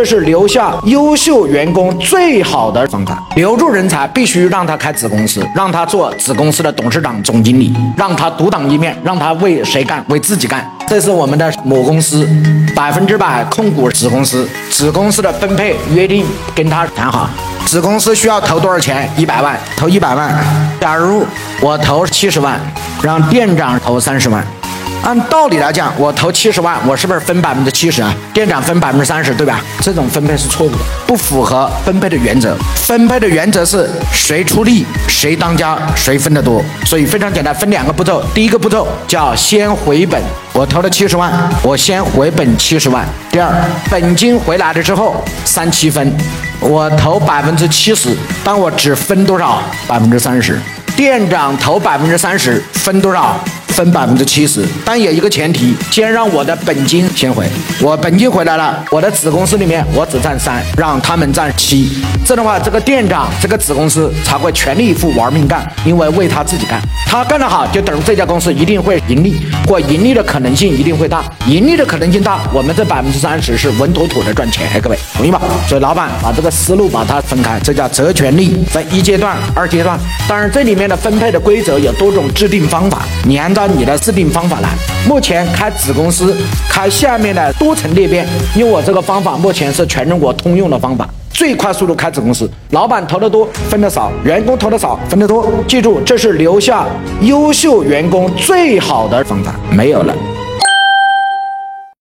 这是留下优秀员工最好的方法。留住人才，必须让他开子公司，让他做子公司的董事长、总经理，让他独当一面，让他为谁干？为自己干。这是我们的母公司，百分之百控股子公司，子公司的分配约定跟他谈好。子公司需要投多少钱？一百万，投一百万。假如我投七十万，让店长投三十万。按道理来讲，我投七十万，我是不是分百分之七十啊？店长分百分之三十，对吧？这种分配是错误的，不符合分配的原则。分配的原则是谁出力，谁当家，谁分得多。所以非常简单，分两个步骤。第一个步骤叫先回本，我投了七十万，我先回本七十万。第二，本金回来了之后，三七分，我投百分之七十，但我只分多少？百分之三十。店长投百分之三十，分多少？分百分之七十，但有一个前提，先让我的本金先回。我本金回来了，我的子公司里面我只占三，让他们占七。这样的话，这个店长这个子公司才会全力以赴玩命干，因为为他自己干。他干得好，就等于这家公司一定会盈利，或盈利的可能性一定会大。盈利的可能性大，我们这百分之三十是稳妥妥的赚钱。各位同意吧？所以老板把这个思路把它分开，这叫责权利，分一阶段、二阶段。当然这里面的分配的规则有多种制定方法，你按照。你的制定方法来。目前开子公司，开下面的多层裂变，用我这个方法，目前是全中国通用的方法，最快速度开子公司。老板投的多，分的少；员工投的少，分的多。记住，这是留下优秀员工最好的方法，没有了。